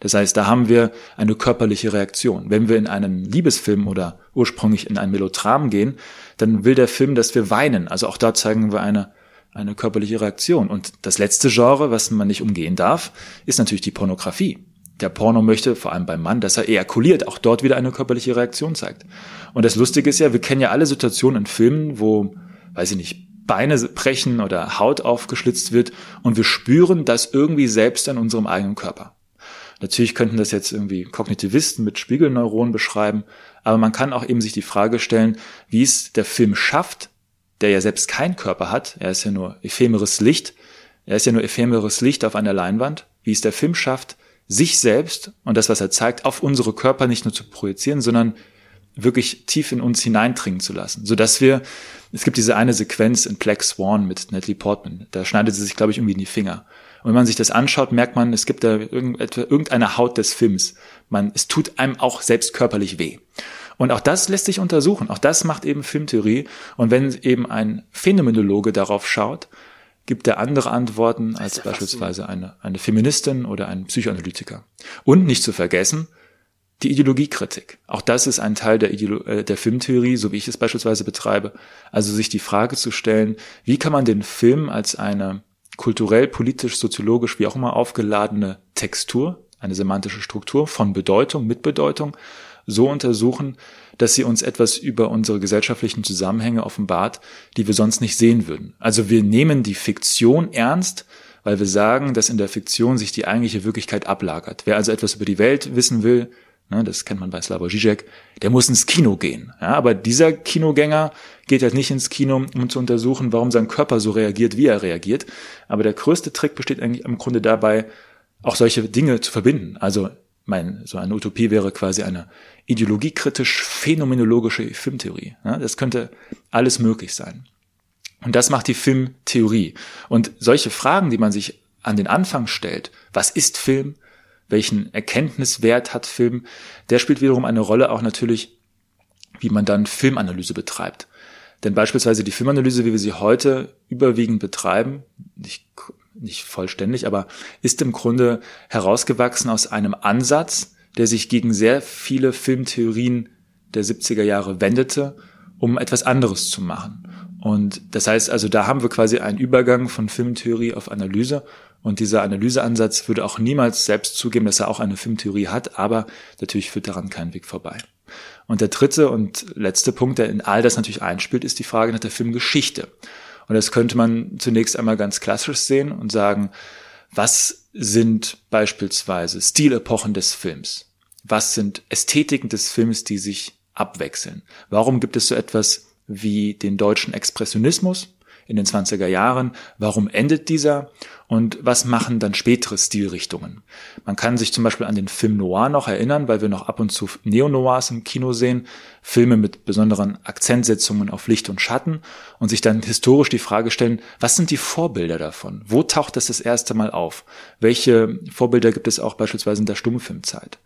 Das heißt, da haben wir eine körperliche Reaktion. Wenn wir in einen Liebesfilm oder ursprünglich in ein Melodram gehen, dann will der Film, dass wir weinen. Also auch da zeigen wir eine, eine körperliche Reaktion. Und das letzte Genre, was man nicht umgehen darf, ist natürlich die Pornografie der Porno möchte, vor allem beim Mann, dass er ejakuliert, auch dort wieder eine körperliche Reaktion zeigt. Und das Lustige ist ja, wir kennen ja alle Situationen in Filmen, wo, weiß ich nicht, Beine brechen oder Haut aufgeschlitzt wird und wir spüren das irgendwie selbst an unserem eigenen Körper. Natürlich könnten das jetzt irgendwie Kognitivisten mit Spiegelneuronen beschreiben, aber man kann auch eben sich die Frage stellen, wie es der Film schafft, der ja selbst keinen Körper hat, er ist ja nur ephemeres Licht, er ist ja nur ephemeres Licht auf einer Leinwand, wie es der Film schafft, sich selbst und das, was er zeigt, auf unsere Körper nicht nur zu projizieren, sondern wirklich tief in uns hineindringen zu lassen, so dass wir, es gibt diese eine Sequenz in Black Swan mit Natalie Portman, da schneidet sie sich, glaube ich, irgendwie in die Finger. Und wenn man sich das anschaut, merkt man, es gibt da irgendeine Haut des Films. Man, es tut einem auch selbst körperlich weh. Und auch das lässt sich untersuchen. Auch das macht eben Filmtheorie. Und wenn eben ein Phänomenologe darauf schaut, gibt er andere Antworten als ja beispielsweise eine, eine Feministin oder ein Psychoanalytiker. Und nicht zu vergessen, die Ideologiekritik. Auch das ist ein Teil der, Ideolo äh, der Filmtheorie, so wie ich es beispielsweise betreibe. Also sich die Frage zu stellen, wie kann man den Film als eine kulturell, politisch, soziologisch, wie auch immer aufgeladene Textur, eine semantische Struktur von Bedeutung, mit Bedeutung, so untersuchen, dass sie uns etwas über unsere gesellschaftlichen Zusammenhänge offenbart, die wir sonst nicht sehen würden. Also wir nehmen die Fiktion ernst, weil wir sagen, dass in der Fiktion sich die eigentliche Wirklichkeit ablagert. Wer also etwas über die Welt wissen will, ne, das kennt man bei Slavoj Žižek, der muss ins Kino gehen. Ja, aber dieser Kinogänger geht halt nicht ins Kino, um zu untersuchen, warum sein Körper so reagiert, wie er reagiert. Aber der größte Trick besteht eigentlich im Grunde dabei, auch solche Dinge zu verbinden. Also mein, so eine Utopie wäre quasi eine ideologiekritisch phänomenologische Filmtheorie. Ja, das könnte alles möglich sein. Und das macht die Filmtheorie. Und solche Fragen, die man sich an den Anfang stellt, was ist Film? Welchen Erkenntniswert hat Film? Der spielt wiederum eine Rolle auch natürlich, wie man dann Filmanalyse betreibt. Denn beispielsweise die Filmanalyse, wie wir sie heute überwiegend betreiben, ich nicht vollständig, aber ist im Grunde herausgewachsen aus einem Ansatz, der sich gegen sehr viele Filmtheorien der 70er Jahre wendete, um etwas anderes zu machen. Und das heißt also, da haben wir quasi einen Übergang von Filmtheorie auf Analyse. Und dieser Analyseansatz würde auch niemals selbst zugeben, dass er auch eine Filmtheorie hat, aber natürlich führt daran kein Weg vorbei. Und der dritte und letzte Punkt, der in all das natürlich einspielt, ist die Frage nach der Filmgeschichte. Und das könnte man zunächst einmal ganz klassisch sehen und sagen, was sind beispielsweise Stilepochen des Films? Was sind Ästhetiken des Films, die sich abwechseln? Warum gibt es so etwas wie den deutschen Expressionismus? In den 20er Jahren. Warum endet dieser? Und was machen dann spätere Stilrichtungen? Man kann sich zum Beispiel an den Film Noir noch erinnern, weil wir noch ab und zu Neo-Noirs im Kino sehen, Filme mit besonderen Akzentsetzungen auf Licht und Schatten und sich dann historisch die Frage stellen, was sind die Vorbilder davon? Wo taucht das das erste Mal auf? Welche Vorbilder gibt es auch beispielsweise in der Stummfilmzeit?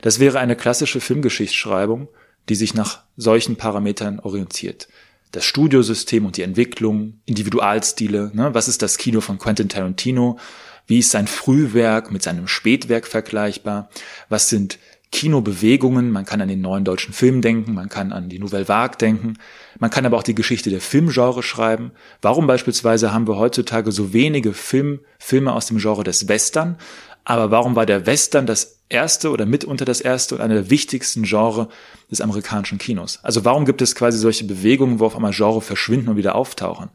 Das wäre eine klassische Filmgeschichtsschreibung, die sich nach solchen Parametern orientiert das Studiosystem und die Entwicklung, Individualstile, ne? was ist das Kino von Quentin Tarantino, wie ist sein Frühwerk mit seinem Spätwerk vergleichbar, was sind Kinobewegungen, man kann an den neuen deutschen Film denken, man kann an die Nouvelle Vague denken, man kann aber auch die Geschichte der Filmgenre schreiben. Warum beispielsweise haben wir heutzutage so wenige Film, Filme aus dem Genre des Western, aber warum war der Western das erste oder mitunter das erste und einer der wichtigsten Genre des amerikanischen Kinos? Also warum gibt es quasi solche Bewegungen, wo auf einmal Genre verschwinden und wieder auftauchen?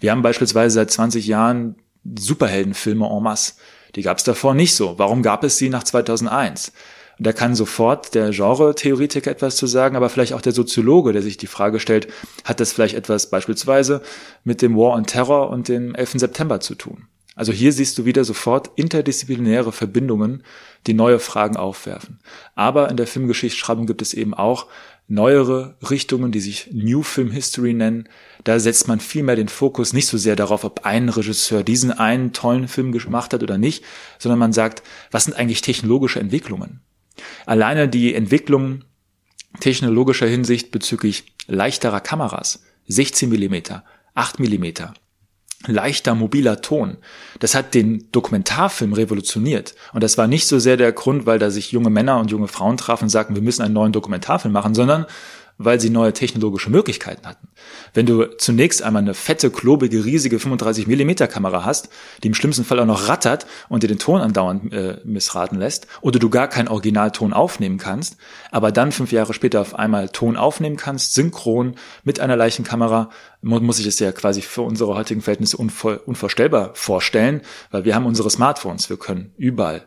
Wir haben beispielsweise seit 20 Jahren Superheldenfilme en masse. Die gab es davor nicht so. Warum gab es sie nach 2001? da kann sofort der Genre-Theoretiker etwas zu sagen, aber vielleicht auch der Soziologe, der sich die Frage stellt, hat das vielleicht etwas beispielsweise mit dem War on Terror und dem 11. September zu tun? Also hier siehst du wieder sofort interdisziplinäre Verbindungen, die neue Fragen aufwerfen. Aber in der Filmgeschichtsschreibung gibt es eben auch neuere Richtungen, die sich New Film History nennen. Da setzt man viel mehr den Fokus nicht so sehr darauf, ob ein Regisseur diesen einen tollen Film gemacht hat oder nicht, sondern man sagt, was sind eigentlich technologische Entwicklungen? Alleine die Entwicklung technologischer Hinsicht bezüglich leichterer Kameras 16 Millimeter, 8 Millimeter, leichter mobiler Ton. Das hat den Dokumentarfilm revolutioniert. Und das war nicht so sehr der Grund, weil da sich junge Männer und junge Frauen trafen und sagten, wir müssen einen neuen Dokumentarfilm machen, sondern weil sie neue technologische Möglichkeiten hatten. Wenn du zunächst einmal eine fette, klobige, riesige 35 Millimeter Kamera hast, die im schlimmsten Fall auch noch rattert und dir den Ton andauernd äh, missraten lässt, oder du gar keinen Originalton aufnehmen kannst, aber dann fünf Jahre später auf einmal Ton aufnehmen kannst, synchron mit einer leichten Kamera, muss ich es ja quasi für unsere heutigen Verhältnisse unvorstellbar vorstellen, weil wir haben unsere Smartphones, wir können überall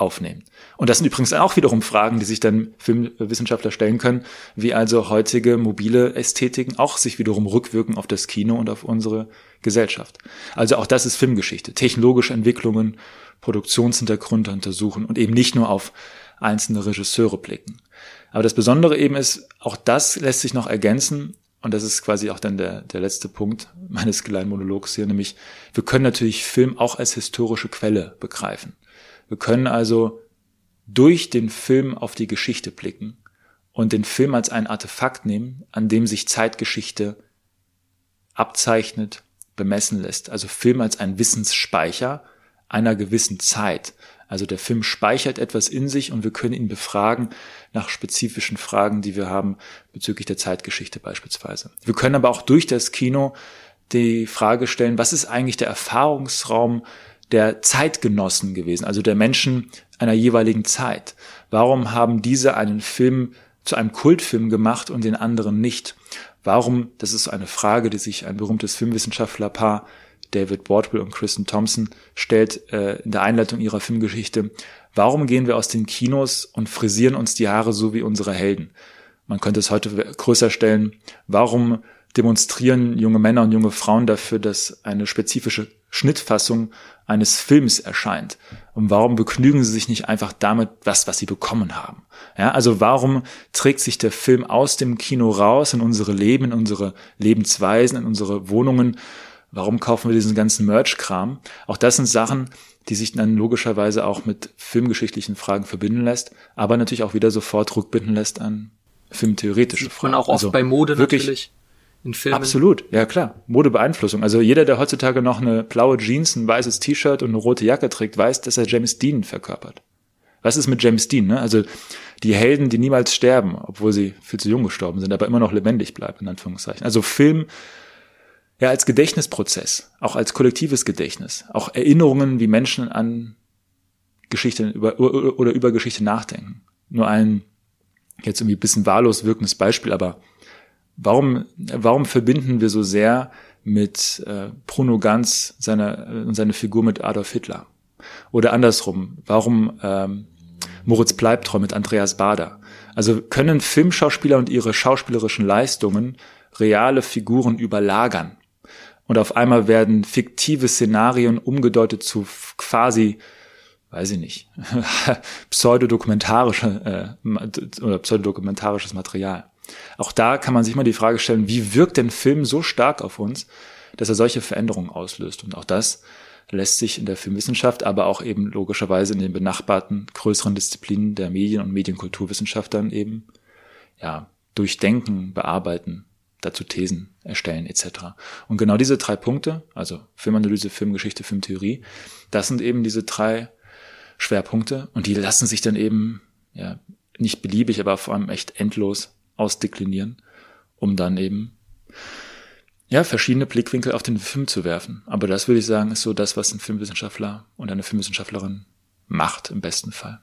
aufnehmen. Und das sind übrigens auch wiederum Fragen, die sich dann Filmwissenschaftler stellen können, wie also heutige mobile Ästhetiken auch sich wiederum rückwirken auf das Kino und auf unsere Gesellschaft. Also auch das ist Filmgeschichte. Technologische Entwicklungen, Produktionshintergründe untersuchen und eben nicht nur auf einzelne Regisseure blicken. Aber das Besondere eben ist, auch das lässt sich noch ergänzen und das ist quasi auch dann der, der letzte Punkt meines kleinen Monologs hier, nämlich wir können natürlich Film auch als historische Quelle begreifen. Wir können also durch den Film auf die Geschichte blicken und den Film als ein Artefakt nehmen, an dem sich Zeitgeschichte abzeichnet, bemessen lässt. Also Film als ein Wissensspeicher einer gewissen Zeit. Also der Film speichert etwas in sich und wir können ihn befragen nach spezifischen Fragen, die wir haben bezüglich der Zeitgeschichte beispielsweise. Wir können aber auch durch das Kino die Frage stellen, was ist eigentlich der Erfahrungsraum der Zeitgenossen gewesen, also der Menschen einer jeweiligen Zeit. Warum haben diese einen Film zu einem Kultfilm gemacht und den anderen nicht? Warum, das ist eine Frage, die sich ein berühmtes Filmwissenschaftlerpaar, David Wardwell und Kristen Thompson, stellt äh, in der Einleitung ihrer Filmgeschichte. Warum gehen wir aus den Kinos und frisieren uns die Haare so wie unsere Helden? Man könnte es heute größer stellen. Warum demonstrieren junge Männer und junge Frauen dafür, dass eine spezifische Schnittfassung eines Films erscheint. Und warum begnügen sie sich nicht einfach damit, was, was sie bekommen haben? Ja, also warum trägt sich der Film aus dem Kino raus in unsere Leben, in unsere Lebensweisen, in unsere Wohnungen? Warum kaufen wir diesen ganzen Merch-Kram? Auch das sind Sachen, die sich dann logischerweise auch mit filmgeschichtlichen Fragen verbinden lässt, aber natürlich auch wieder sofort rückbinden lässt an filmtheoretische Fragen. Und auch oft also bei Mode wirklich, natürlich in Filmen. Absolut, ja klar. Modebeeinflussung. Also jeder, der heutzutage noch eine blaue Jeans, ein weißes T-Shirt und eine rote Jacke trägt, weiß, dass er James Dean verkörpert. Was ist mit James Dean? Ne? Also die Helden, die niemals sterben, obwohl sie viel zu jung gestorben sind, aber immer noch lebendig bleiben, in Anführungszeichen. Also Film ja als Gedächtnisprozess, auch als kollektives Gedächtnis, auch Erinnerungen, wie Menschen an Geschichte über, oder über Geschichte nachdenken. Nur ein jetzt irgendwie ein bisschen wahllos wirkendes Beispiel, aber Warum, warum verbinden wir so sehr mit äh, Bruno Ganz seine, äh, seine Figur mit Adolf Hitler? Oder andersrum, warum ähm, Moritz Bleibtreu mit Andreas Bader? Also können Filmschauspieler und ihre schauspielerischen Leistungen reale Figuren überlagern? Und auf einmal werden fiktive Szenarien umgedeutet zu quasi, weiß ich nicht, pseudodokumentarische äh, oder pseudodokumentarisches Material. Auch da kann man sich mal die Frage stellen, wie wirkt denn Film so stark auf uns, dass er solche Veränderungen auslöst? Und auch das lässt sich in der Filmwissenschaft, aber auch eben logischerweise in den benachbarten größeren Disziplinen der Medien- und Medienkulturwissenschaft dann eben, ja, durchdenken, bearbeiten, dazu Thesen erstellen etc. Und genau diese drei Punkte, also Filmanalyse, Filmgeschichte, Filmtheorie, das sind eben diese drei Schwerpunkte und die lassen sich dann eben ja nicht beliebig, aber vor allem echt endlos ausdeklinieren, um dann eben ja, verschiedene Blickwinkel auf den Film zu werfen. Aber das würde ich sagen, ist so das, was ein Filmwissenschaftler und eine Filmwissenschaftlerin macht im besten Fall.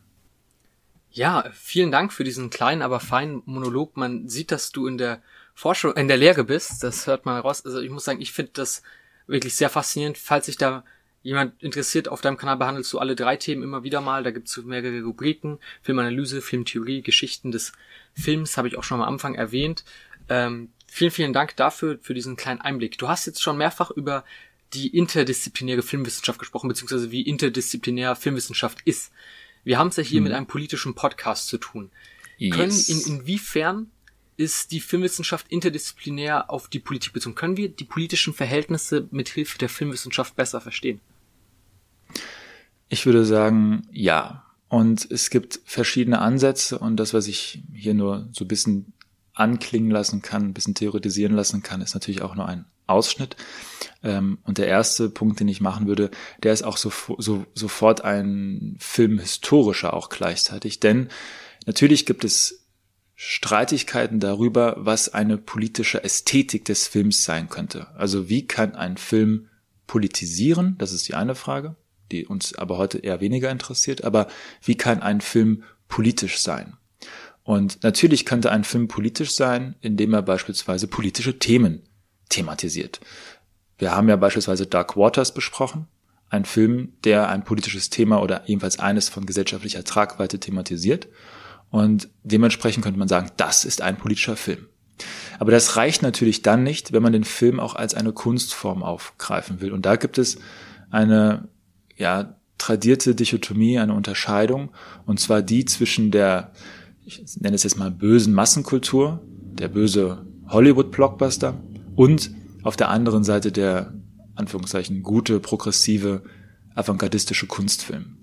Ja, vielen Dank für diesen kleinen, aber feinen Monolog. Man sieht, dass du in der Forschung, in der Lehre bist. Das hört man raus. Also ich muss sagen, ich finde das wirklich sehr faszinierend. Falls sich da jemand interessiert, auf deinem Kanal behandelst du alle drei Themen immer wieder mal. Da gibt es mehrere Rubriken. Filmanalyse, Filmtheorie, Geschichten des Films, habe ich auch schon am Anfang erwähnt. Ähm, vielen, vielen Dank dafür, für diesen kleinen Einblick. Du hast jetzt schon mehrfach über die interdisziplinäre Filmwissenschaft gesprochen, beziehungsweise wie interdisziplinär Filmwissenschaft ist. Wir haben es ja hier hm. mit einem politischen Podcast zu tun. Yes. Können in, inwiefern ist die Filmwissenschaft interdisziplinär auf die Politik bezogen? Können wir die politischen Verhältnisse mit Hilfe der Filmwissenschaft besser verstehen? Ich würde sagen, ja. Und es gibt verschiedene Ansätze und das, was ich hier nur so ein bisschen anklingen lassen kann, ein bisschen theoretisieren lassen kann, ist natürlich auch nur ein Ausschnitt. Ähm, und der erste Punkt, den ich machen würde, der ist auch so, so, sofort ein filmhistorischer auch gleichzeitig. Denn natürlich gibt es Streitigkeiten darüber, was eine politische Ästhetik des Films sein könnte. Also wie kann ein Film politisieren? Das ist die eine Frage, die uns aber heute eher weniger interessiert. Aber wie kann ein Film politisch sein? Und natürlich könnte ein Film politisch sein, indem er beispielsweise politische Themen thematisiert. Wir haben ja beispielsweise Dark Waters besprochen, ein Film, der ein politisches Thema oder jedenfalls eines von gesellschaftlicher Tragweite thematisiert. Und dementsprechend könnte man sagen, das ist ein politischer Film. Aber das reicht natürlich dann nicht, wenn man den Film auch als eine Kunstform aufgreifen will. Und da gibt es eine, ja, tradierte Dichotomie, eine Unterscheidung, und zwar die zwischen der, ich nenne es jetzt mal bösen Massenkultur, der böse Hollywood-Blockbuster und auf der anderen Seite der, Anführungszeichen, gute, progressive, avantgardistische Kunstfilm.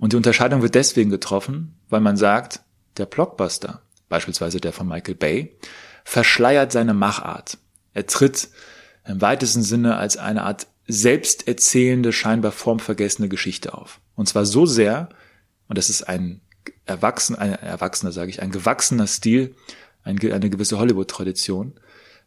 Und die Unterscheidung wird deswegen getroffen, weil man sagt, der Blockbuster, beispielsweise der von Michael Bay, verschleiert seine Machart. Er tritt im weitesten Sinne als eine Art selbsterzählende, scheinbar formvergessene Geschichte auf. Und zwar so sehr, und das ist ein erwachsener, ein erwachsener, sage ich, ein gewachsener Stil, eine gewisse Hollywood-Tradition,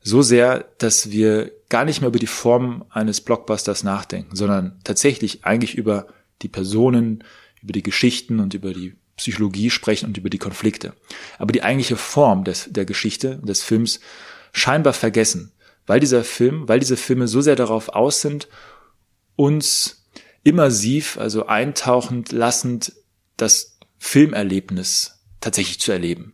so sehr, dass wir gar nicht mehr über die Form eines Blockbusters nachdenken, sondern tatsächlich eigentlich über die Personen, über die Geschichten und über die Psychologie sprechen und über die Konflikte. Aber die eigentliche Form des, der Geschichte, des Films, scheinbar vergessen, weil dieser Film, weil diese Filme so sehr darauf aus sind, uns immersiv, also eintauchend lassend, das Filmerlebnis tatsächlich zu erleben.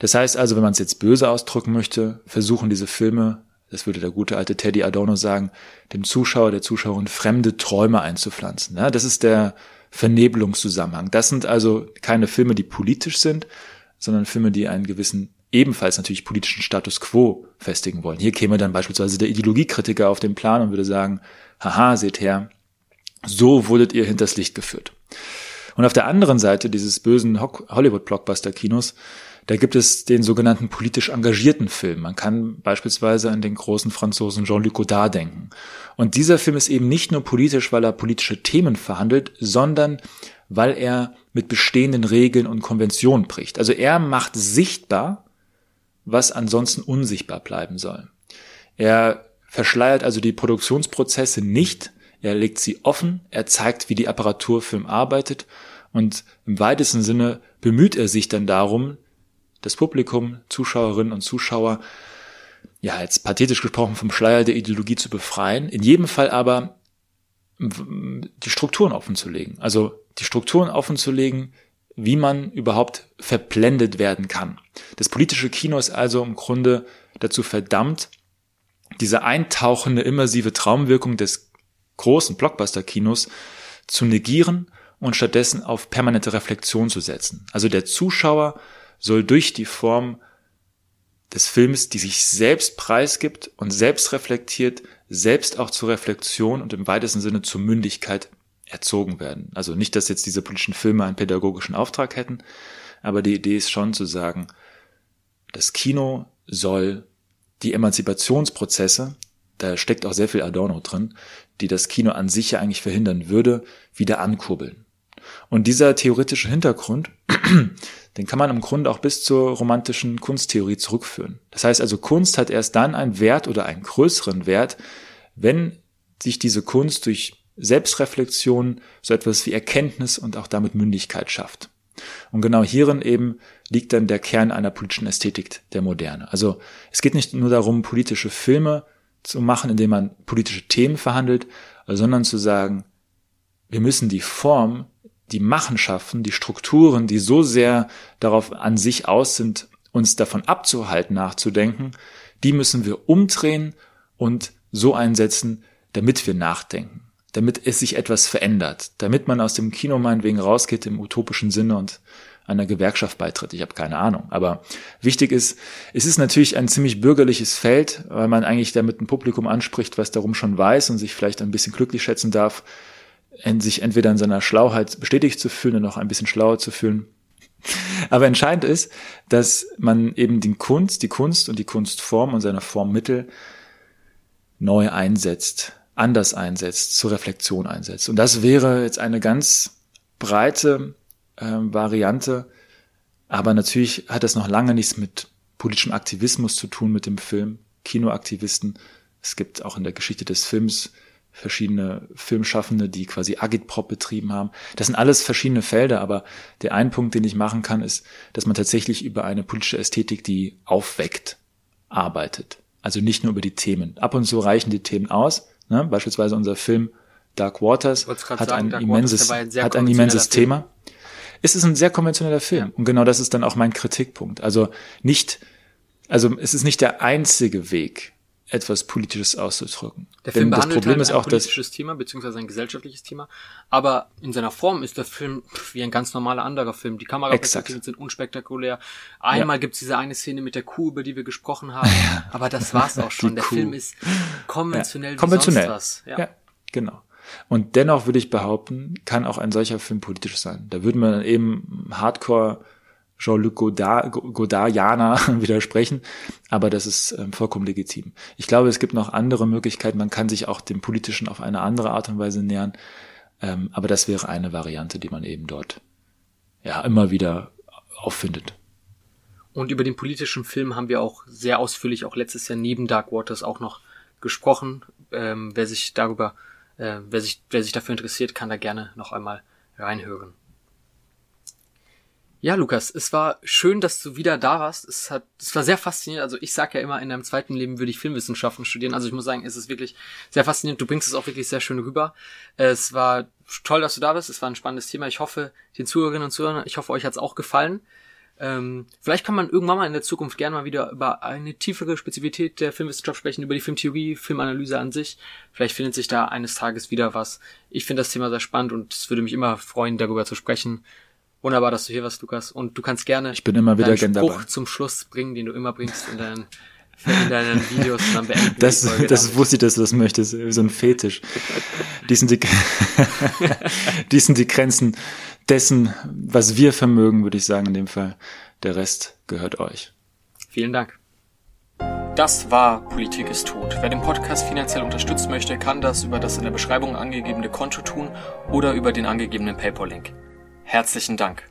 Das heißt also, wenn man es jetzt böse ausdrücken möchte, versuchen diese Filme, das würde der gute alte Teddy Adorno sagen, dem Zuschauer, der Zuschauerin fremde Träume einzupflanzen. Ja, das ist der Vernebelungszusammenhang. Das sind also keine Filme, die politisch sind, sondern Filme, die einen gewissen ebenfalls natürlich politischen Status quo festigen wollen. Hier käme dann beispielsweise der Ideologiekritiker auf den Plan und würde sagen, haha, seht her, so wurdet ihr hinters Licht geführt. Und auf der anderen Seite dieses bösen Hollywood-Blockbuster-Kinos da gibt es den sogenannten politisch engagierten Film. Man kann beispielsweise an den großen Franzosen Jean-Luc Godard denken. Und dieser Film ist eben nicht nur politisch, weil er politische Themen verhandelt, sondern weil er mit bestehenden Regeln und Konventionen bricht. Also er macht sichtbar, was ansonsten unsichtbar bleiben soll. Er verschleiert also die Produktionsprozesse nicht, er legt sie offen, er zeigt, wie die Apparaturfilm arbeitet und im weitesten Sinne bemüht er sich dann darum, das Publikum, Zuschauerinnen und Zuschauer, ja, jetzt pathetisch gesprochen, vom Schleier der Ideologie zu befreien, in jedem Fall aber die Strukturen offenzulegen. Also die Strukturen offenzulegen, wie man überhaupt verblendet werden kann. Das politische Kino ist also im Grunde dazu verdammt, diese eintauchende, immersive Traumwirkung des großen Blockbuster-Kinos zu negieren und stattdessen auf permanente Reflexion zu setzen. Also der Zuschauer soll durch die Form des Films, die sich selbst preisgibt und selbst reflektiert, selbst auch zur Reflexion und im weitesten Sinne zur Mündigkeit erzogen werden. Also nicht, dass jetzt diese politischen Filme einen pädagogischen Auftrag hätten, aber die Idee ist schon zu sagen, das Kino soll die Emanzipationsprozesse, da steckt auch sehr viel Adorno drin, die das Kino an sich ja eigentlich verhindern würde, wieder ankurbeln. Und dieser theoretische Hintergrund, den kann man im Grunde auch bis zur romantischen Kunsttheorie zurückführen. Das heißt also, Kunst hat erst dann einen Wert oder einen größeren Wert, wenn sich diese Kunst durch Selbstreflexion so etwas wie Erkenntnis und auch damit Mündigkeit schafft. Und genau hierin eben liegt dann der Kern einer politischen Ästhetik der Moderne. Also es geht nicht nur darum, politische Filme zu machen, indem man politische Themen verhandelt, sondern zu sagen, wir müssen die Form die Machenschaften, die Strukturen, die so sehr darauf an sich aus sind, uns davon abzuhalten, nachzudenken, die müssen wir umdrehen und so einsetzen, damit wir nachdenken, damit es sich etwas verändert, damit man aus dem Kino meinetwegen rausgeht im utopischen Sinne und einer Gewerkschaft beitritt. Ich habe keine Ahnung. Aber wichtig ist, es ist natürlich ein ziemlich bürgerliches Feld, weil man eigentlich damit ein Publikum anspricht, was darum schon weiß und sich vielleicht ein bisschen glücklich schätzen darf, sich entweder in seiner Schlauheit bestätigt zu fühlen und noch ein bisschen schlauer zu fühlen. Aber entscheidend ist, dass man eben die Kunst, die Kunst und die Kunstform und seine Formmittel neu einsetzt, anders einsetzt, zur Reflexion einsetzt. Und das wäre jetzt eine ganz breite äh, Variante, aber natürlich hat das noch lange nichts mit politischem Aktivismus zu tun mit dem Film. Kinoaktivisten. Es gibt auch in der Geschichte des Films verschiedene Filmschaffende, die quasi Agitprop betrieben haben. Das sind alles verschiedene Felder, aber der ein Punkt, den ich machen kann, ist, dass man tatsächlich über eine politische Ästhetik, die aufweckt, arbeitet. Also nicht nur über die Themen. Ab und zu reichen die Themen aus. Ne? Beispielsweise unser Film Dark Waters hat sagen, ein Dark immenses, Waters, ein hat ein immenses Thema. Es ist ein sehr konventioneller Film. Und genau das ist dann auch mein Kritikpunkt. Also nicht, also es ist nicht der einzige Weg, etwas Politisches auszudrücken. Der Film Denn behandelt das Problem halt ein ist auch, politisches Thema, beziehungsweise ein gesellschaftliches Thema, aber in seiner Form ist der Film wie ein ganz normaler anderer Film. Die Kameraperspektiven sind unspektakulär. Einmal ja. gibt's diese eine Szene mit der Kuh, über die wir gesprochen haben, ja. aber das war's auch schon. der Film ist konventionell ja. konventionell. Ja. ja, genau. Und dennoch würde ich behaupten, kann auch ein solcher Film politisch sein. Da würde man eben Hardcore Jean-Luc Godard, Godardianer widersprechen, aber das ist ähm, vollkommen legitim. Ich glaube, es gibt noch andere Möglichkeiten. Man kann sich auch dem Politischen auf eine andere Art und Weise nähern, ähm, aber das wäre eine Variante, die man eben dort ja immer wieder auffindet. Und über den politischen Film haben wir auch sehr ausführlich auch letztes Jahr neben Dark Waters auch noch gesprochen. Ähm, wer sich darüber, äh, wer sich, wer sich dafür interessiert, kann da gerne noch einmal reinhören. Ja, Lukas, es war schön, dass du wieder da warst. Es hat, es war sehr faszinierend. Also ich sag ja immer, in deinem zweiten Leben würde ich Filmwissenschaften studieren. Also ich muss sagen, es ist wirklich sehr faszinierend. Du bringst es auch wirklich sehr schön rüber. Es war toll, dass du da bist. Es war ein spannendes Thema. Ich hoffe, den Zuhörerinnen und Zuhörern, ich hoffe, euch hat's auch gefallen. Ähm, vielleicht kann man irgendwann mal in der Zukunft gerne mal wieder über eine tiefere Spezifität der Filmwissenschaft sprechen, über die Filmtheorie, Filmanalyse an sich. Vielleicht findet sich da eines Tages wieder was. Ich finde das Thema sehr spannend und es würde mich immer freuen, darüber zu sprechen. Wunderbar, dass du hier warst, Lukas. Und du kannst gerne ich bin immer wieder deinen Spruch dabei. zum Schluss bringen, den du immer bringst in deinen, in deinen Videos und dann beenden Das, das wusste ich, dass du das möchtest. So ein Fetisch. Die sind die, die sind die Grenzen dessen, was wir vermögen, würde ich sagen, in dem Fall. Der Rest gehört euch. Vielen Dank. Das war Politik ist tot. Wer den Podcast finanziell unterstützen möchte, kann das über das in der Beschreibung angegebene Konto tun oder über den angegebenen PayPal-Link. Herzlichen Dank.